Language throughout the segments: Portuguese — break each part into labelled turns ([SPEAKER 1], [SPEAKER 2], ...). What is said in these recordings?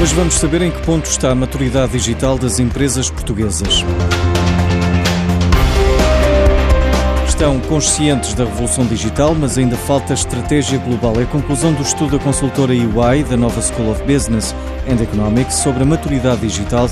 [SPEAKER 1] Hoje vamos saber em que ponto está a maturidade digital das empresas portuguesas. Estão conscientes da revolução digital, mas ainda falta estratégia global. É a conclusão do estudo da consultora EY, da Nova School of Business and Economics, sobre a maturidade digital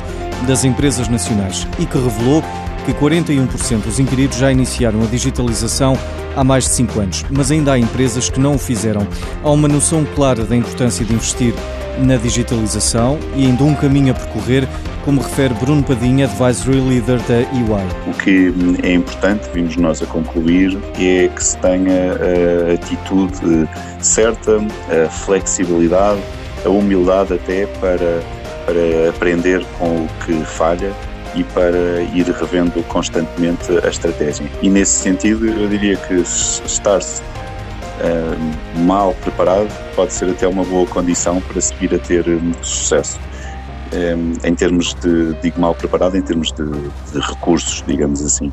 [SPEAKER 1] das empresas nacionais e que revelou que 41% dos inquiridos já iniciaram a digitalização há mais de 5 anos, mas ainda há empresas que não o fizeram. Há uma noção clara da importância de investir na digitalização e ainda um caminho a percorrer, como refere Bruno Padinha, Advisory Leader da EY.
[SPEAKER 2] O que é importante, vimos nós a concluir, é que se tenha a atitude certa, a flexibilidade, a humildade até para, para aprender com o que falha e para ir revendo constantemente a estratégia. E nesse sentido, eu diria que estar-se uh, mal preparado pode ser até uma boa condição para seguir a ter um, sucesso. Um, em termos de, digo mal preparado, em termos de, de, recursos, digamos assim.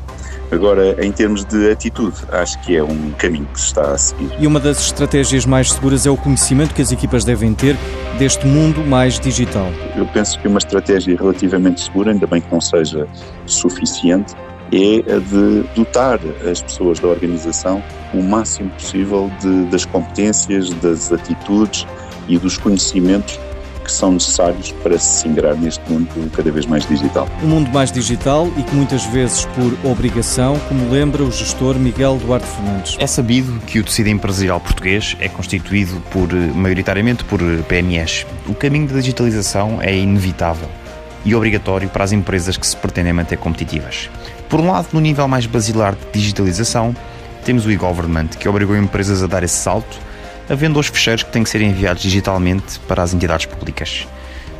[SPEAKER 2] Agora, em termos de atitude, acho que é um caminho que se está a seguir.
[SPEAKER 1] E uma das estratégias mais seguras é o conhecimento que as equipas devem ter deste mundo mais digital.
[SPEAKER 2] Eu penso que uma estratégia relativamente segura, ainda bem que não seja suficiente, é a de dotar as pessoas da organização o máximo possível de, das competências, das atitudes e dos conhecimentos que são necessários para se ingrar neste mundo cada vez mais digital.
[SPEAKER 1] Um mundo mais digital e que muitas vezes por obrigação, como lembra o gestor Miguel Duarte Fernandes.
[SPEAKER 3] É sabido que o tecido empresarial português é constituído por, maioritariamente por PMEs. O caminho da digitalização é inevitável e obrigatório para as empresas que se pretendem manter competitivas. Por um lado, no nível mais basilar de digitalização, temos o e-government, que obrigou empresas a dar esse salto, havendo os fecheiros que têm que ser enviados digitalmente para as entidades públicas.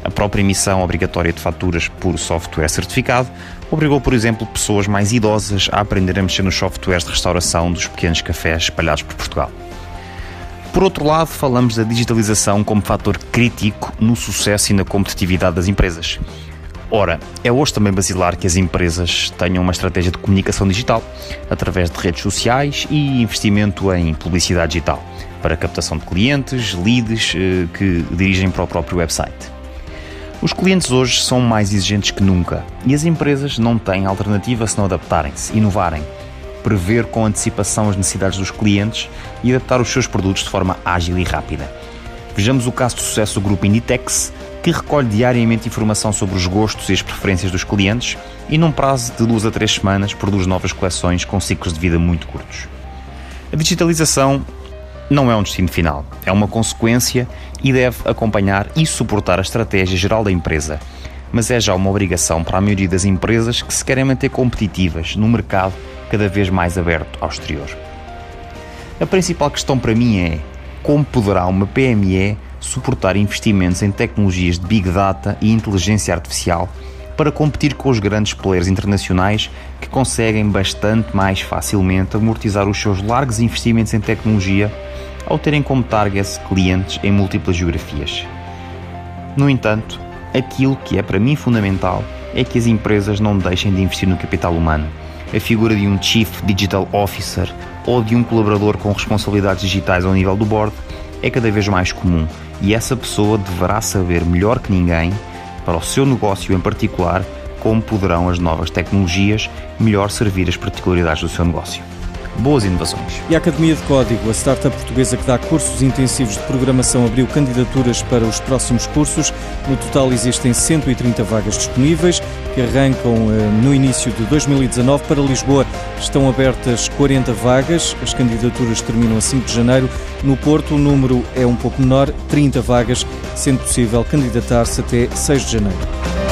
[SPEAKER 3] A própria emissão obrigatória de faturas por software certificado obrigou, por exemplo, pessoas mais idosas a aprender a mexer nos softwares de restauração dos pequenos cafés espalhados por Portugal. Por outro lado, falamos da digitalização como fator crítico no sucesso e na competitividade das empresas. Ora, é hoje também basilar que as empresas tenham uma estratégia de comunicação digital, através de redes sociais e investimento em publicidade digital, para captação de clientes, leads eh, que dirigem para o próprio website. Os clientes hoje são mais exigentes que nunca e as empresas não têm alternativa se não adaptarem-se, inovarem, prever com antecipação as necessidades dos clientes e adaptar os seus produtos de forma ágil e rápida. Vejamos o caso de sucesso do grupo Inditex, que recolhe diariamente informação sobre os gostos e as preferências dos clientes e, num prazo de duas a três semanas, produz novas coleções com ciclos de vida muito curtos. A digitalização não é um destino final, é uma consequência e deve acompanhar e suportar a estratégia geral da empresa, mas é já uma obrigação para a maioria das empresas que se querem manter competitivas no mercado cada vez mais aberto ao exterior. A principal questão para mim é como poderá uma PME suportar investimentos em tecnologias de Big Data e inteligência artificial para competir com os grandes players internacionais que conseguem bastante mais facilmente amortizar os seus largos investimentos em tecnologia ao terem como targets clientes em múltiplas geografias. No entanto, aquilo que é para mim fundamental é que as empresas não deixem de investir no capital humano. A figura de um Chief Digital Officer ou de um colaborador com responsabilidades digitais ao nível do board é cada vez mais comum e essa pessoa deverá saber melhor que ninguém, para o seu negócio em particular, como poderão as novas tecnologias melhor servir as particularidades do seu negócio. Boas inovações.
[SPEAKER 1] E a Academia de Código, a startup portuguesa que dá cursos intensivos de programação, abriu candidaturas para os próximos cursos. No total existem 130 vagas disponíveis que arrancam eh, no início de 2019. Para Lisboa estão abertas 40 vagas. As candidaturas terminam a 5 de janeiro. No Porto o número é um pouco menor, 30 vagas, sendo possível candidatar-se até 6 de janeiro.